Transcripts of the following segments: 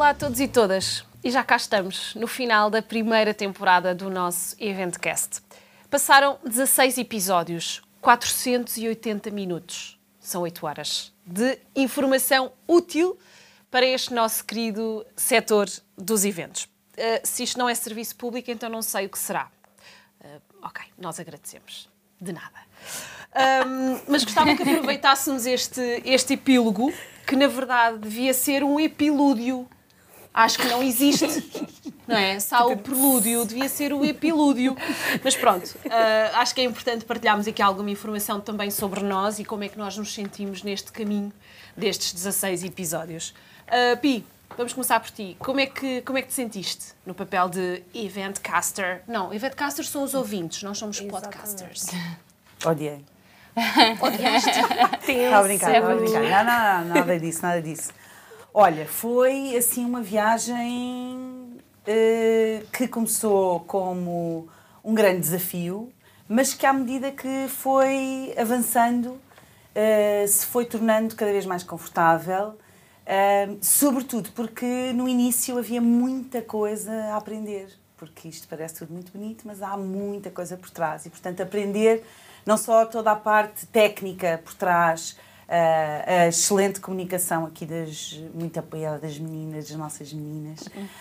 Olá a todos e todas. E já cá estamos, no final da primeira temporada do nosso Eventcast. Passaram 16 episódios, 480 minutos, são 8 horas, de informação útil para este nosso querido setor dos eventos. Uh, se isto não é serviço público, então não sei o que será. Uh, ok, nós agradecemos. De nada. Um, mas gostava que aproveitássemos este, este epílogo, que na verdade devia ser um epilúdio. Acho que não existe, não é? Há o prelúdio, devia ser o epilúdio. Mas pronto, uh, acho que é importante partilharmos aqui alguma informação também sobre nós e como é que nós nos sentimos neste caminho destes 16 episódios. Uh, Pi, vamos começar por ti. Como é, que, como é que te sentiste no papel de eventcaster? Não, eventcasters são os ouvintes, nós somos Exatamente. podcasters. Odiei. Odiaste? Estava a brincar, estava a brincar. Não, não, não, nada disso, nada disso. Olha, foi assim uma viagem uh, que começou como um grande desafio, mas que à medida que foi avançando uh, se foi tornando cada vez mais confortável, uh, sobretudo porque no início havia muita coisa a aprender, porque isto parece tudo muito bonito, mas há muita coisa por trás. E, portanto, aprender não só toda a parte técnica por trás, a excelente comunicação aqui das muito apoiada das meninas, das nossas meninas,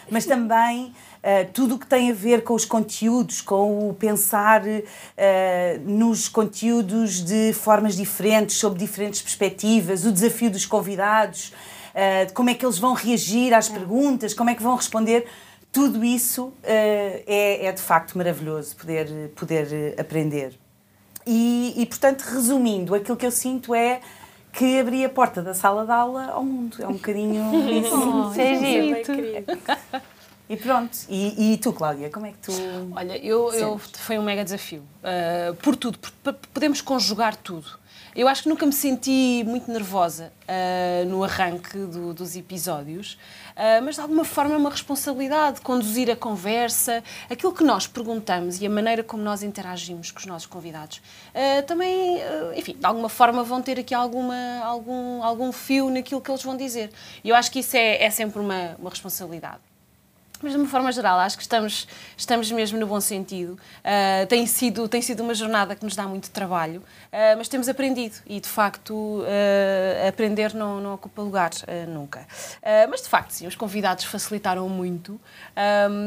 mas também uh, tudo o que tem a ver com os conteúdos, com o pensar uh, nos conteúdos de formas diferentes, sob diferentes perspectivas, o desafio dos convidados, uh, como é que eles vão reagir às perguntas, como é que vão responder. Tudo isso é, é de facto maravilhoso poder, poder aprender. E, e, portanto, resumindo, aquilo que eu sinto é que abri a porta da sala de aula ao mundo. É um bocadinho isso. Oh, é E pronto. E, e, tu, Cláudia, como é que tu. Olha, eu, eu foi um mega desafio. Uh, por tudo, por, podemos conjugar tudo. Eu acho que nunca me senti muito nervosa uh, no arranque do, dos episódios, uh, mas de alguma forma é uma responsabilidade conduzir a conversa, aquilo que nós perguntamos e a maneira como nós interagimos com os nossos convidados. Uh, também, enfim, de alguma forma vão ter aqui alguma, algum, algum fio naquilo que eles vão dizer. E eu acho que isso é, é sempre uma, uma responsabilidade. Mas de uma forma geral, acho que estamos, estamos mesmo no bom sentido. Uh, tem, sido, tem sido uma jornada que nos dá muito trabalho, uh, mas temos aprendido e, de facto, uh, aprender não, não ocupa lugar nunca. mas, de facto, sim, os convidados facilitaram muito,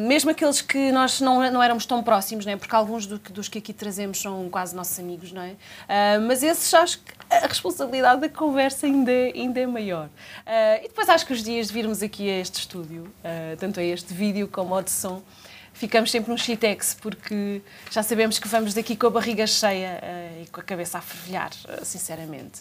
mesmo aqueles que nós não, não éramos tão próximos, não é? porque alguns do, dos que aqui trazemos são quase nossos amigos, não é? mas esses acho a responsabilidade da conversa ainda, ainda é maior. Uh, e depois acho que os dias de virmos aqui a este estúdio, uh, tanto a este vídeo como ao de som, ficamos sempre num shitex, porque já sabemos que vamos daqui com a barriga cheia uh, e com a cabeça a fervilhar, sinceramente.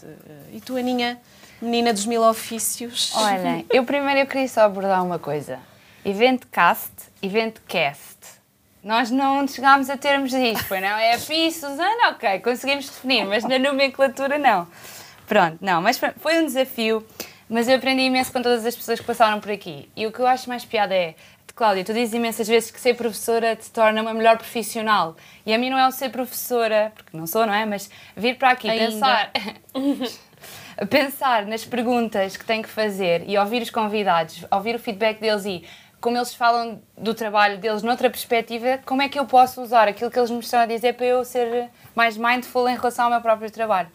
e tu, Aninha, menina dos mil ofícios? Olha, eu primeiro eu queria só abordar uma coisa. Eventcast, Eventcast. Nós não chegámos a termos isto, foi não? É a Pi, Susana, ok, conseguimos definir, mas na nomenclatura não. Pronto, não, mas foi um desafio, mas eu aprendi imenso com todas as pessoas que passaram por aqui. E o que eu acho mais piada é, Cláudia, tu dizes imensas vezes que ser professora te torna uma melhor profissional. E a mim não é o ser professora, porque não sou, não é? Mas vir para aqui Ainda. pensar. pensar nas perguntas que tenho que fazer e ouvir os convidados, ouvir o feedback deles e como eles falam do trabalho deles noutra perspectiva, como é que eu posso usar aquilo que eles me estão a dizer para eu ser mais mindful em relação ao meu próprio trabalho?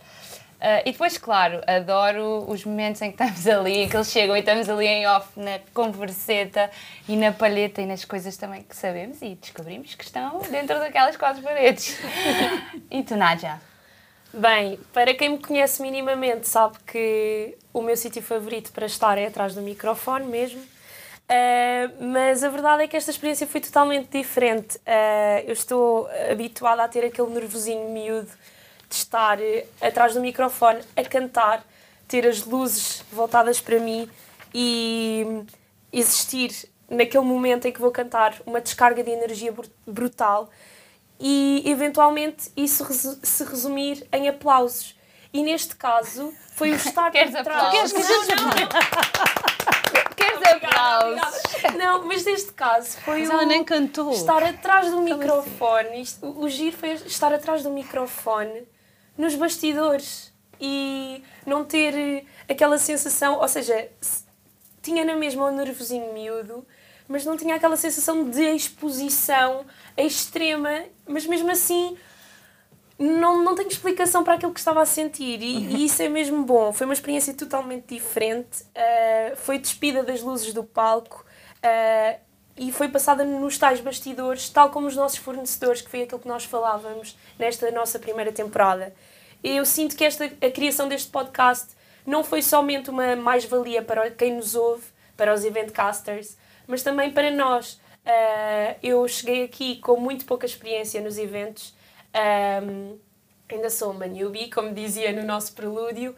Uh, e depois, claro, adoro os momentos em que estamos ali, que eles chegam e estamos ali em off na converseta e na palheta e nas coisas também que sabemos e descobrimos que estão dentro daquelas quatro paredes. e tu, Nádia? Bem, para quem me conhece minimamente sabe que o meu sítio favorito para estar é atrás do microfone mesmo. Uh, mas a verdade é que esta experiência foi totalmente diferente. Uh, eu estou habituada a ter aquele nervosinho miúdo de estar uh, atrás do microfone a cantar, ter as luzes voltadas para mim e existir naquele momento em que vou cantar uma descarga de energia brutal e eventualmente isso resu se resumir em aplausos. E neste caso foi o estar Queres? Queres, não, não. Aplausos? Não, mas neste caso foi mas ela nem cantou. estar atrás do microfone. Isto, o giro foi estar atrás do microfone nos bastidores e não ter aquela sensação, ou seja, tinha na mesma um nervosinho miúdo, mas não tinha aquela sensação de exposição extrema, mas mesmo assim não, não tenho explicação para aquilo que estava a sentir e, e isso é mesmo bom. Foi uma experiência totalmente diferente. Uh, foi despida das luzes do palco uh, e foi passada nos tais bastidores, tal como os nossos fornecedores, que foi aquilo que nós falávamos nesta nossa primeira temporada. Eu sinto que esta, a criação deste podcast não foi somente uma mais-valia para quem nos ouve, para os eventcasters, mas também para nós. Uh, eu cheguei aqui com muito pouca experiência nos eventos, um, ainda sou uma newbie, como dizia no nosso prelúdio,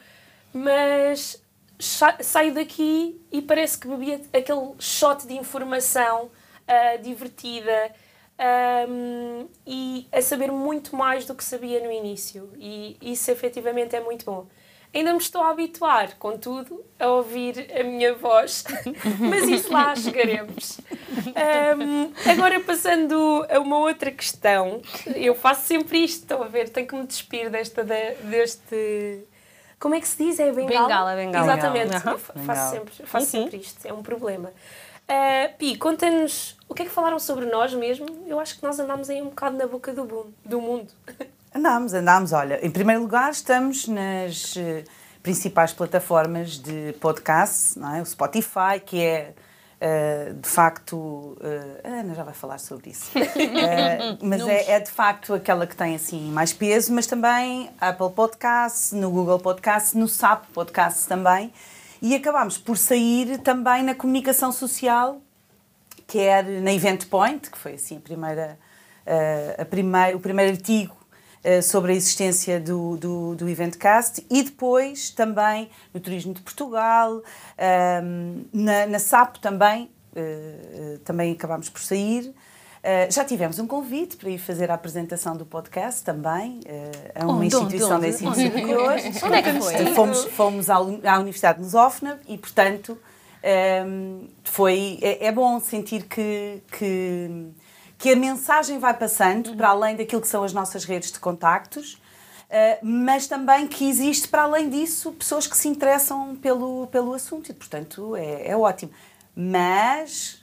mas saio daqui e parece que bebi aquele shot de informação uh, divertida um, e a saber muito mais do que sabia no início. E isso efetivamente é muito bom. Ainda me estou a habituar, contudo, a ouvir a minha voz, mas isso lá chegaremos. Um, agora, passando a uma outra questão, eu faço sempre isto, estão a ver, tenho que me despir desta, deste. Como é que se diz? É bengala? Bengala, bengala. Exatamente, eu faço, sempre, faço uhum. sempre isto, é um problema. Uh, Pi, conta-nos o que é que falaram sobre nós mesmo. Eu acho que nós andámos aí um bocado na boca do, do mundo. Andámos, andámos. Olha, em primeiro lugar, estamos nas uh, principais plataformas de podcast, não é? o Spotify, que é. Uh, de facto, uh, a Ana já vai falar sobre isso, uh, mas é, é, de facto aquela que tem assim mais peso, mas também Apple Podcasts, no Google Podcasts, no SAP Podcasts também, e acabámos por sair também na comunicação social, quer na Event Point, que foi assim a primeira, a primeira, o primeiro artigo eh, sobre a existência do, do, do Eventcast e depois também no Turismo de Portugal, ehm, na, na SAP também, uh, também acabámos por sair. Já tivemos um convite para ir fazer a apresentação do podcast também, a uma onde, instituição onde, de ensino superior. Onde é que foi? Fomos, fomos à, Universidade de Lusófona e, portanto, ehm, foi, é, é, bom sentir que, que que a mensagem vai passando uhum. para além daquilo que são as nossas redes de contactos, uh, mas também que existe para além disso pessoas que se interessam pelo, pelo assunto e, portanto, é, é ótimo. Mas,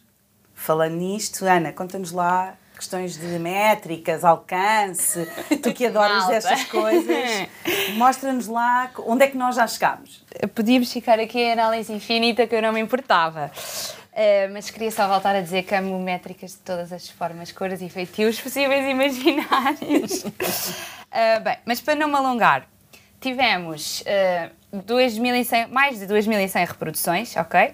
falando nisto, Ana, conta-nos lá questões de métricas, alcance, tu que adoras estas coisas, mostra-nos lá onde é que nós já chegámos. Podíamos ficar aqui em análise infinita que eu não me importava. Uh, mas queria só voltar a dizer que amo métricas de todas as formas, cores e feitios possíveis e imaginários. uh, bem, mas para não me alongar, tivemos uh, 2.100, mais de 2.100 reproduções, ok?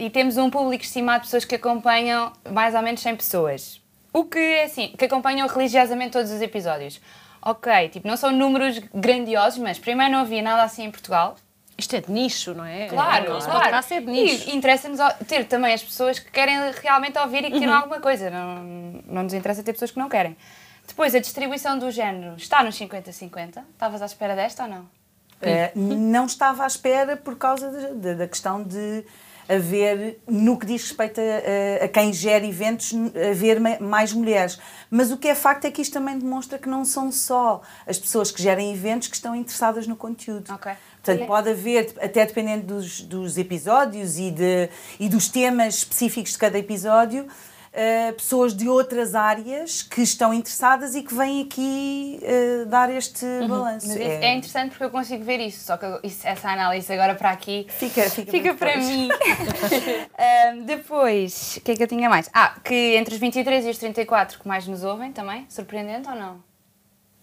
E temos um público estimado de pessoas que acompanham mais ou menos 100 pessoas. O que é assim, que acompanham religiosamente todos os episódios. Ok, tipo, não são números grandiosos, mas primeiro não havia nada assim em Portugal. Isto é de nicho, não é? Claro, é, claro. É de nicho. E interessa-nos ter também as pessoas que querem realmente ouvir e que querem uhum. alguma coisa. Não, não nos interessa ter pessoas que não querem. Depois, a distribuição do género está nos 50-50. Estavas à espera desta ou não? É, não estava à espera por causa de, de, da questão de haver, no que diz respeito a, a, quem gera eventos, haver mais mulheres. Mas o que é facto é que isto também demonstra que não são só as pessoas que gerem eventos que estão interessadas no conteúdo. Okay. Portanto, pode haver, até dependendo dos, dos episódios e, de, e dos temas específicos de cada episódio, uh, pessoas de outras áreas que estão interessadas e que vêm aqui uh, dar este uhum. balanço. É... é... interessante porque eu consigo ver isso, só que isso, essa análise agora para aqui fica, fica, fica para mim. depois, o que é que eu tinha mais? Ah, que entre os 23 e os 34 que mais nos ouvem também, surpreendente ou não?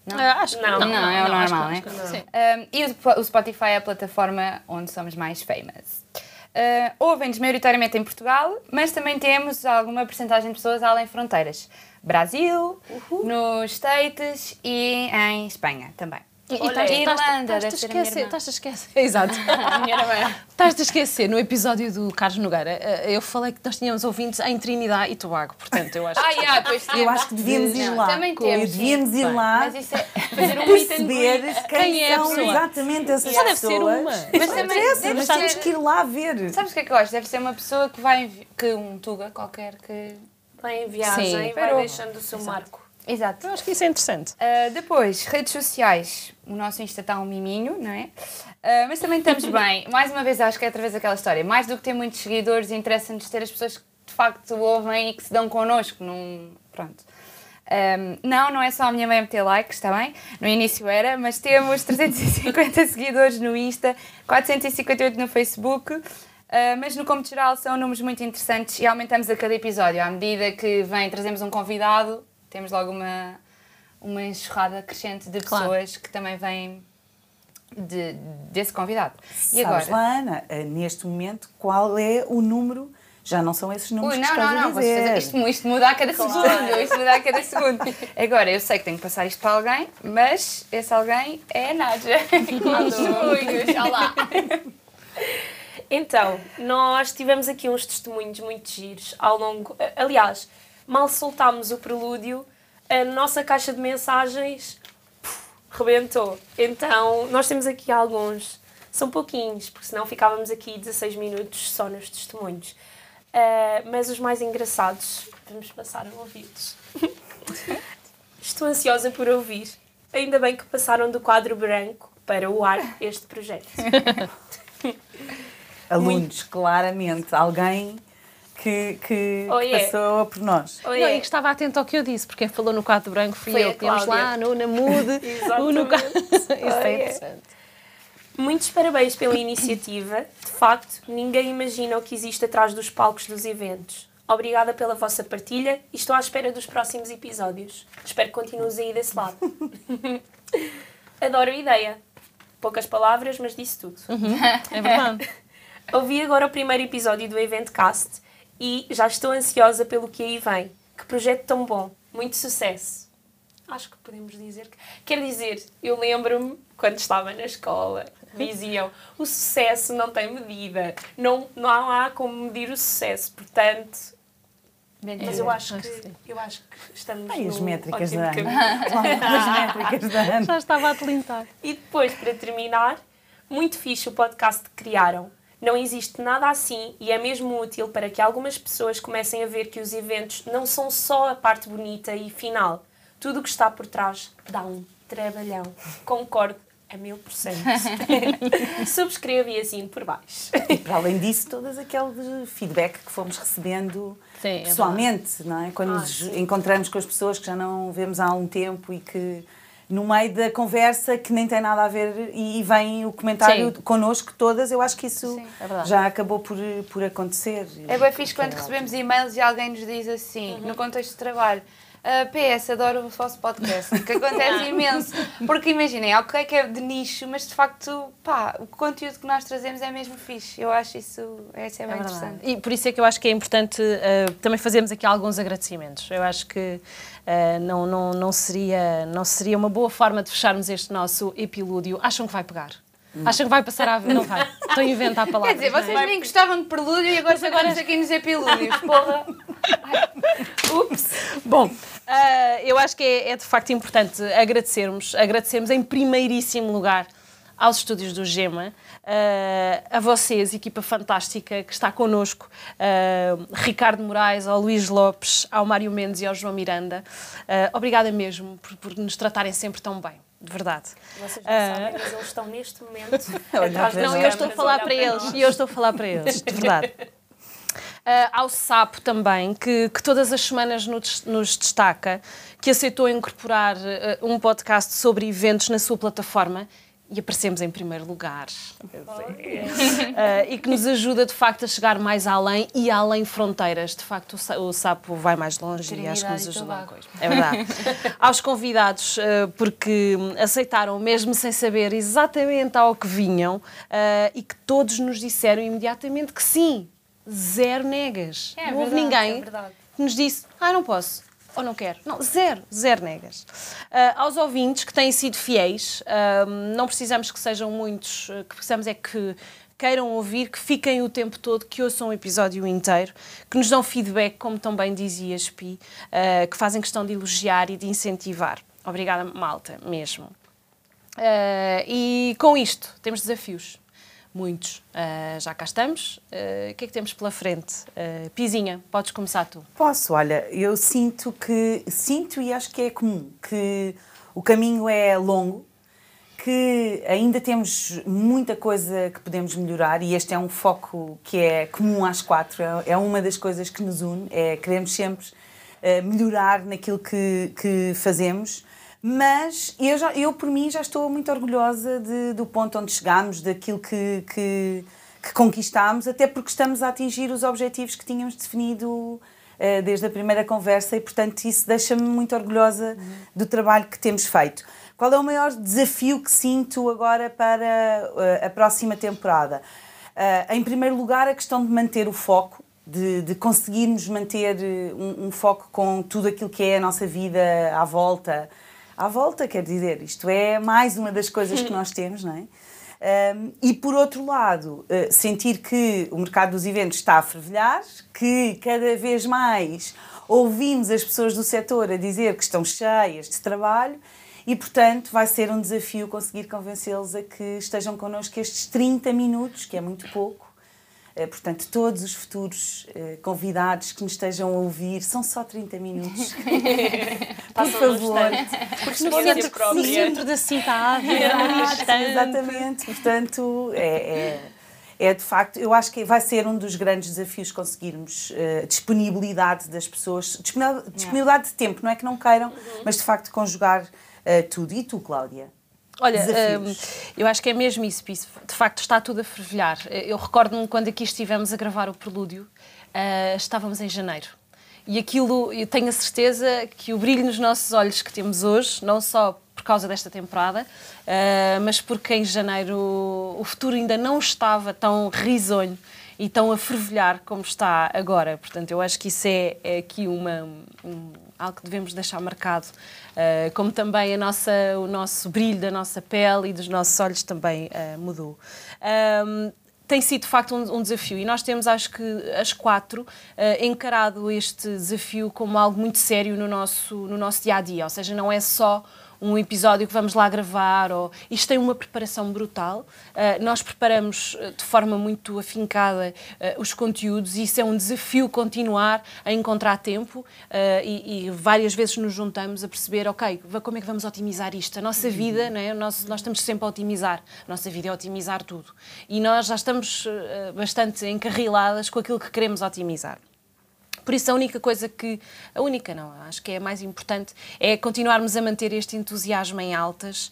Não? Uh, acho que não. Não, não é o normal, né? Um, e o, o, Spotify é a plataforma onde somos mais famous. Uh, Ouvem-nos maioritariamente em Portugal, mas também temos alguma porcentagem de pessoas além fronteiras. Brasil, Uhul. nos States e em Espanha também. E, Olha, e Irlanda, estás, estás, esquecer, estás a esquecer. Exato. estás a esquecer, no episódio do Carlos Nogueira, eh, eu falei que nós tínhamos ouvintes em Trinidade e Tobago, portanto, eu acho ah, que. Yeah, pois eu acho que devíamos ir lá. Também temos. Devíamos ir lá. Mas isso é fazer um perceber quem, quem é são exatamente essas Só deve ser uma. Mas também deve mas temos que ir lá ver. Sabes o que é que eu acho? Deve ser uma pessoa que vai. que um Tuga qualquer que. Vai em viagem, Sim, vai deixando o seu marco. Exato. Eu acho que isso é interessante. Uh, depois, redes sociais. O nosso Insta está um miminho, não é? Uh, mas também estamos bem. Mais uma vez, acho que é outra vez aquela história. Mais do que ter muitos seguidores, interessa-nos ter as pessoas que de facto ouvem e que se dão connosco. Num... Pronto. Um, não, não é só a minha mãe meter likes, está bem? No início era, mas temos 350 seguidores no Insta, 458 no Facebook. Uh, mas no como geral são números muito interessantes e aumentamos a cada episódio. À medida que vem, trazemos um convidado, temos logo uma, uma enxurrada crescente de pessoas claro. que também vêm de, desse convidado. E Sabes agora? lá, Ana, eh, neste momento, qual é o número já não são esses números Ui, não, que estás não, não, a dizer. Isto, isto muda a cada claro. segundo, isto muda a cada segundo. Agora, eu sei que tenho que passar isto para alguém, mas esse alguém é a Nádia. Com lá. Então, nós tivemos aqui uns testemunhos muito giros ao longo... Aliás, mal soltámos o prelúdio, a nossa caixa de mensagens puf, rebentou. Então, nós temos aqui alguns... São pouquinhos, porque senão ficávamos aqui 16 minutos só nos testemunhos. Uh, mas os mais engraçados, vamos passar a ouvi-los. Estou ansiosa por ouvir. Ainda bem que passaram do quadro branco para o ar este projeto. Alunos, Muito. claramente, alguém que, que oh, yeah. passou por nós. Oh, yeah. Não, e que estava atento ao que eu disse, porque falou no quadro branco fui Foi eu. Tínhamos lá no, na Mude. no... Isso oh, é interessante. Muitos parabéns pela iniciativa. De facto, ninguém imagina o que existe atrás dos palcos dos eventos. Obrigada pela vossa partilha e estou à espera dos próximos episódios. Espero que continues aí desse lado. Adoro a ideia. Poucas palavras, mas disse tudo. Uhum, é verdade. Ouvi agora o primeiro episódio do Event Cast e já estou ansiosa pelo que aí vem. Que projeto tão bom. Muito sucesso. Acho que podemos dizer que. Quer dizer, eu lembro-me quando estava na escola diziam o sucesso não tem medida, não, não há como medir o sucesso, portanto. Mas eu acho que, eu acho que estamos Ai, as métricas da as métricas da Ana. Já estava a delintar. E depois, para terminar, muito fixe o podcast que criaram. Não existe nada assim e é mesmo útil para que algumas pessoas comecem a ver que os eventos não são só a parte bonita e final. Tudo o que está por trás dá um trabalhão. Concordo a mil por cento. Subscreva e assim por baixo. E para além disso, todas aquele feedback que fomos recebendo sim, é pessoalmente, é não é? Quando ah, nos sim. encontramos com as pessoas que já não vemos há algum tempo e que no meio da conversa que nem tem nada a ver e vem o comentário sim. connosco todas, eu acho que isso é já acabou por, por acontecer. É bem fixe quando recebemos e-mails e alguém nos diz assim, uhum. no contexto de trabalho, Uh, ah, PS, adoro o vosso podcast, que acontece imenso. Porque imaginem, ok que é de nicho, mas de facto, pá, o conteúdo que nós trazemos é mesmo fixe. Eu acho isso, isso é bem é interessante. E por isso é que eu acho que é importante uh, também fazermos aqui alguns agradecimentos. Eu acho que uh, não, não, não, seria, não seria uma boa forma de fecharmos este nosso epilúdio. Acham que vai pegar? Acham que vai passar a ver? Não vai. Estou a inventar palavras. Quer dizer, vocês é? nem gostavam de prelúdio e agora agora aqui nos epilúdios. Porra. Ups. Bom, uh, eu acho que é, é, de facto importante agradecermos, agradecermos em primeiríssimo lugar aos estúdios do Gema, uh, a vocês, equipa fantástica que está connosco, uh, Ricardo Moraes, ao Luís Lopes, ao Mário Mendes e ao João Miranda. obrigada mesmo por, por nos tratarem sempre tão bem de verdade. Vocês não uh... sabem, mas eles estão neste momento atrás Não, eu estou a falar para eles, e eu estou a falar para eles, de verdade. Uh, ao Sapo também, que, que todas as semanas nos, nos, destaca, que aceitou incorporar uh, um podcast sobre eventos na sua plataforma e aparecemos em primeiro lugar. uh, e que nos ajuda, de facto, a chegar mais além e além fronteiras. De facto, o sapo vai mais longe e acho que nos ajuda. É verdade. Aos convidados, uh, porque aceitaram, mesmo sem saber exatamente ao que vinham, uh, e que todos nos disseram imediatamente que sim. Zero negas. É, não houve ninguém é que nos disse, ah, não posso ou não quero? Não, zero, zero negas. Uh, aos ouvintes que têm sido fiéis, uh, não precisamos que sejam muitos, uh, que precisamos é que queiram ouvir, que fiquem o tempo todo, que ouçam o episódio inteiro, que nos dão feedback, como também dizias, Pi, que fazem questão de elogiar e de incentivar. Obrigada, malta, mesmo. e com isto, temos desafios muitos. Uh, já cá estamos. Uh, o que é que temos pela frente? Uh, Pizinha, podes começar tu. Posso, olha, eu sinto que, sinto e acho que é comum, que o caminho é longo, que ainda temos muita coisa que podemos melhorar e este é um foco que é comum às quatro, é uma das coisas que nos une, é queremos sempre melhorar naquilo que, que fazemos mas eu, já, eu, por mim, já estou muito orgulhosa de, do ponto onde chegámos, daquilo que, que, que conquistámos, até porque estamos a atingir os objetivos que tínhamos definido uh, desde a primeira conversa e, portanto, isso deixa-me muito orgulhosa do trabalho que temos feito. Qual é o maior desafio que sinto agora para uh, a próxima temporada? Uh, em primeiro lugar, a questão de manter o foco, de, de conseguirmos manter um, um, foco com tudo aquilo que é a nossa vida à volta, à volta, quer dizer, isto é mais uma das coisas que nós temos, não é? Um, e por outro lado, uh, sentir que o mercado dos eventos está a fervilhar, que cada vez mais ouvimos as pessoas do setor a dizer que estão cheias de trabalho e, portanto, vai ser um desafio conseguir convencê-los a que estejam connosco estes 30 minutos, que é muito pouco, eh, portanto, todos os futuros uh, convidados que nos estejam a ouvir, são só 30 minutos. Por favor. Porque no centro, no centro da cidade, é Exatamente. Portanto, é, é, é, de facto, eu acho que vai ser um dos grandes desafios conseguirmos uh, disponibilidade das pessoas, disponibilidade de tempo, não é que não queiram, uhum. mas de facto conjugar uh, tudo. E tu, Cláudia? Olha, um, eu acho que é mesmo isso, isso, de facto está tudo a fervilhar. Eu recordo-me quando aqui estivemos a gravar o Prelúdio, uh, estávamos em janeiro. E aquilo, eu tenho a certeza que o brilho nos nossos olhos que temos hoje, não só por causa desta temporada, uh, mas porque em janeiro o futuro ainda não estava tão risonho e tão a fervilhar como está agora. Portanto, eu acho que isso é, é aqui uma, um, algo que devemos deixar marcado Uh, como também a nossa, o nosso brilho da nossa pele e dos nossos olhos também uh, mudou. Um, tem sido de facto um, um, desafio e nós temos, acho que, as quatro, uh, encarado este desafio como algo muito sério no nosso, no nosso dia a dia. Ou seja, não é só um episódio que vamos lá gravar. Ou... Isto tem uma preparação brutal. Uh, nós preparamos uh, de forma muito afincada uh, os conteúdos e isso é um desafio continuar a encontrar tempo e, e, várias vezes nos juntamos a perceber, ok, como é que vamos otimizar isto? A nossa vida, né? nós, nós estamos sempre a otimizar. A nossa vida é otimizar tudo. E nós já estamos bastante encarriladas com aquilo que queremos otimizar. Por isso, a única coisa que. A única, não, acho que é a mais importante, é continuarmos a manter este entusiasmo em altas,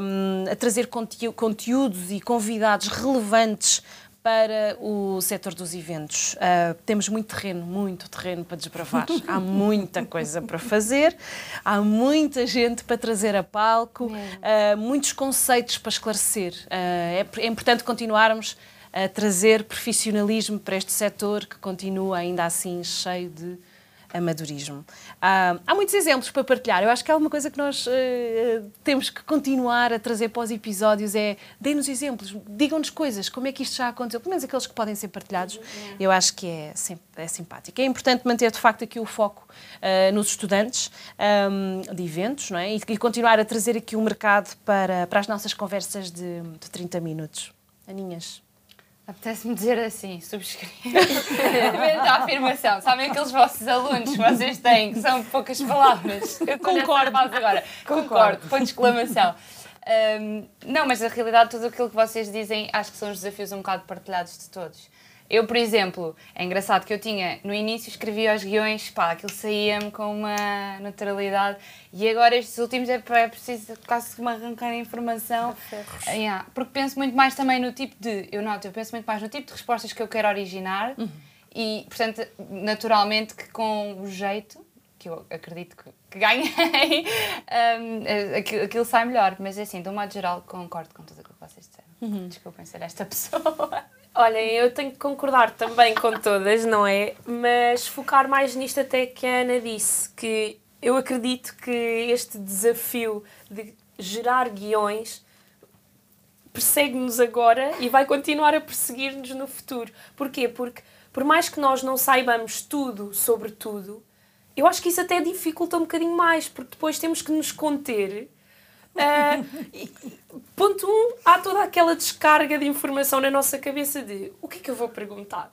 um, a trazer conteúdos e convidados relevantes para o setor dos eventos. Uh, temos muito terreno, muito terreno para desbravar. há muita coisa para fazer, há muita gente para trazer a palco, uh, muitos conceitos para esclarecer. Uh, é, é importante continuarmos a trazer profissionalismo para este setor que continua ainda assim cheio de amadorismo. Há muitos exemplos para partilhar. Eu acho que há uma coisa que nós uh, temos que continuar a trazer para os episódios é deem-nos exemplos, digam-nos coisas, como é que isto já aconteceu, pelo menos aqueles que podem ser partilhados. Eu acho que é, é simpático. É importante manter de facto aqui o foco uh, nos estudantes um, de eventos não é? e, e, continuar a trazer aqui o mercado para, para as nossas conversas de, de 30 minutos. Aninhas. Apetece-me dizer assim, subscrevo. a afirmação. Sabem aqueles vossos alunos que vocês têm, que são poucas palavras? Eu concordo. agora. Concordo. Concordo. Ponto de exclamação. Um, não, mas na realidade tudo aquilo que vocês dizem acho que são os desafios um bocado partilhados de todos. Eu, por exemplo, é engraçado que eu tinha, no início escrevia os guiões, pá, aquilo saía-me com uma naturalidade e agora estes últimos é, é preciso quase que me arrancar a informação. Yeah, porque penso muito mais também no tipo de, eu noto, eu penso muito mais no tipo de respostas que eu quero originar uhum. e, portanto, naturalmente que com o jeito, que eu acredito que, que ganhei, um, aquilo, aquilo, sai melhor. Mas é assim, de um modo geral, concordo com tudo aquilo que vocês disseram. Uhum. Desculpem ser esta pessoa. Olhem, eu tenho que concordar também com todas, não é? Mas focar mais nisto até que a Ana disse, que eu acredito que este desafio de gerar guiões persegue-nos agora e vai continuar a perseguir-nos no futuro. Porquê? Porque por mais que nós não saibamos tudo sobre tudo, eu acho que isso até dificulta um bocadinho mais, porque depois temos que nos conter Uh, ponto 1, um, há toda aquela descarga de informação na nossa cabeça de o que é que eu vou perguntar?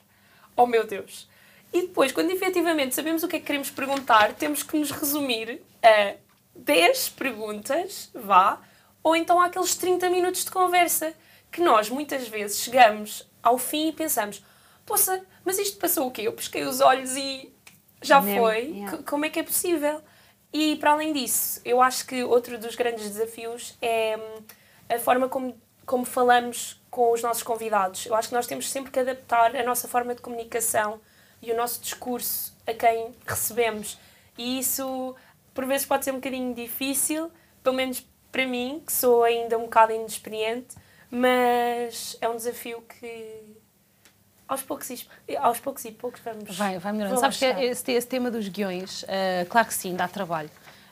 Oh meu Deus! E depois, quando efetivamente sabemos o que é que queremos perguntar, temos que nos resumir a 10 perguntas, vá, ou então aqueles 30 minutos de conversa, que nós muitas vezes chegamos ao fim e pensamos: poça, mas isto passou o quê? Eu pesquei os olhos e já foi. Yeah. Como é que é possível? E para além disso, eu acho que outro dos grandes desafios é hum, a forma como, como falamos com os nossos convidados. Eu acho que nós temos sempre que adaptar a nossa forma de comunicação e o nosso discurso a quem recebemos. E isso, por vezes, pode ser um bocadinho difícil, pelo menos para mim, que sou ainda um bocado inexperiente, mas é um desafio que aos poucos e, aos poucos, e poucos vamos. Vai, vai melhorando. Sabes que esse, esse, tema dos guiões, uh, claro que sim, dá trabalho.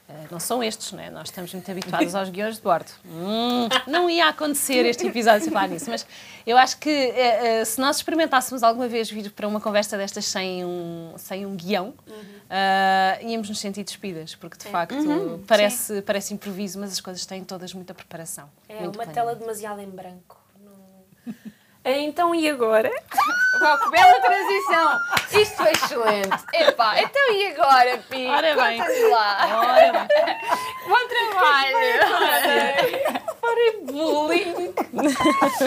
Uh, não são estes, não é? Nós estamos muito habituados aos guiões de bordo. Hum, não ia acontecer este episódio sem falar nisso, mas eu acho que uh, se nós experimentássemos alguma vez vir para uma conversa destas sem um, sem um guião, uhum. íamos nos sentir despidas, porque de é. facto uhum, parece, parece improviso, mas as coisas têm todas muita preparação. É uma tela demasiado em branco. Não... Então, e agora? Uau, que bela transição! Isto foi excelente! Epá, então e agora, Pi? Ora bem. lá! Ora bem! Bom trabalho! Para bullying!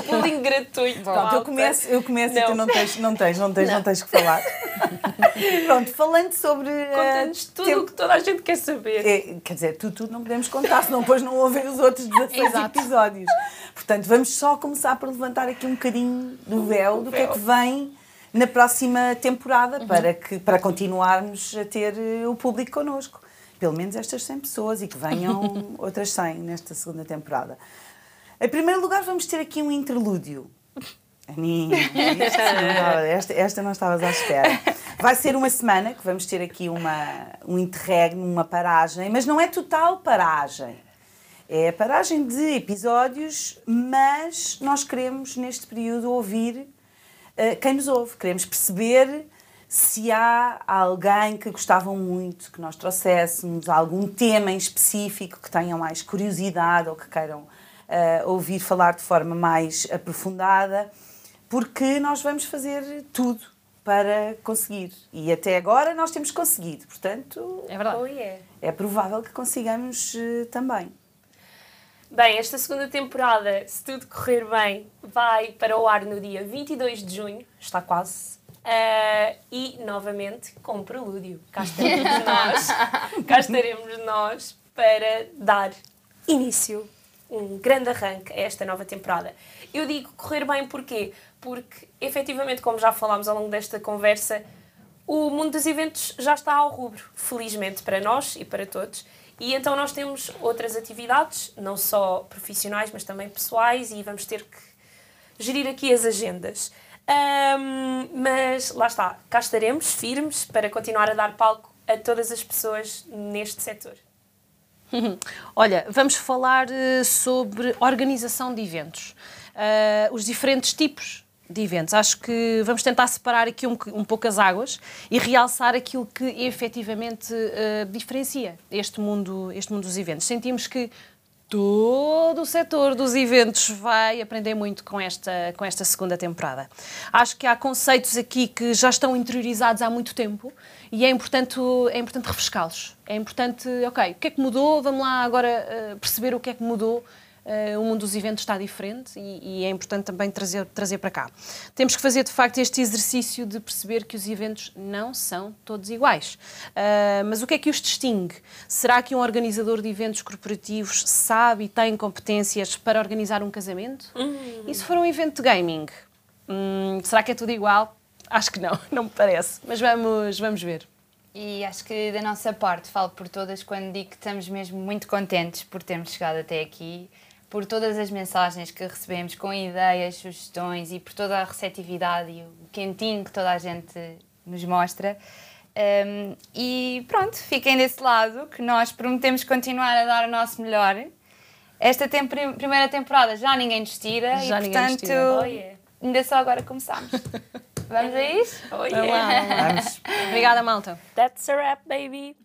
bullying gratuito! Pronto, eu começo, eu começo não. e tu não tens, não tens, não tens, não. não tens que falar. Pronto, falando sobre. Conta-nos uh, tudo o que toda a gente quer saber. É, quer dizer, tudo, tudo não podemos contar, senão depois não ouvem os outros 16 episódios. Portanto, vamos só começar por levantar aqui um bocadinho do véu do que é que vem na próxima temporada uhum. para, que, para continuarmos a ter eh, o público connosco. Pelo menos estas 100 pessoas e que venham outras 100 nesta segunda temporada. Em primeiro lugar, vamos ter aqui um interlúdio. Aninha, esta, esta não estavas à espera. Vai ser uma semana que vamos ter aqui uma, um interregno, uma paragem, mas não é total paragem é a paragem de episódios, mas nós queremos, neste período, ouvir uh, quem nos ouve. Queremos perceber se há alguém que gostavam muito que nós trouxéssemos, algum tema em específico que tenham mais curiosidade ou que queiram uh, ouvir falar de forma mais aprofundada, porque nós vamos fazer tudo para conseguir. E até agora nós temos conseguido, portanto, é, verdade. Oh, yeah. é provável que consigamos uh, também. Bem, esta segunda temporada, se tudo correr bem, vai para o ar no dia 22 de junho, está quase. Uh, e novamente com prelúdio. Cá estaremos nós, cá estaremos nós para dar início, um grande arranque a esta nova temporada. Eu digo correr bem porquê? Porque, efetivamente, como já falámos ao longo desta conversa, o mundo dos eventos já está ao rubro, felizmente para nós e para todos. E então nós temos outras atividades, não só profissionais, mas também pessoais, e vamos ter que gerir aqui as agendas. Um, mas lá está, cá estaremos firmes para continuar a dar palco a todas as pessoas neste setor. Olha, vamos falar uh, sobre organização de eventos. Uh, os diferentes tipos de eventos. Acho que vamos tentar separar aqui um, um pouco as águas e realçar aquilo que efetivamente uh, diferencia este mundo, este mundo dos eventos. Sentimos que todo o setor dos eventos vai aprender muito com esta, com esta segunda temporada. Acho que há conceitos aqui que já estão interiorizados há muito tempo e é importante, é importante refrescá-los. É importante, ok, o que é que mudou? Vamos lá agora uh, perceber o que é que mudou Uh, o mundo dos eventos está diferente e, e, é importante também trazer, trazer para cá. Temos que fazer, de facto, este exercício de perceber que os eventos não são todos iguais. Uh, mas o que é que os distingue? Será que um organizador de eventos corporativos sabe e tem competências para organizar um casamento? E se for um evento de gaming? Hum, será que é tudo igual? Acho que não, não me parece. Mas vamos, vamos ver. E acho que da nossa parte, falo por todas quando digo que estamos mesmo muito contentes por termos chegado até aqui por todas as mensagens que recebemos com ideias, sugestões e por toda a receptividade e o quentinho que toda a gente nos mostra. Um, e pronto, fiquem desse lado, que nós prometemos continuar a dar o nosso melhor. Esta tem primeira temporada já ninguém nos tira já e, portanto, oh, yeah. ainda só agora começamos. Vamos a isso? Oh, yeah. Vamos. Obrigada, malta. That's a wrap, baby.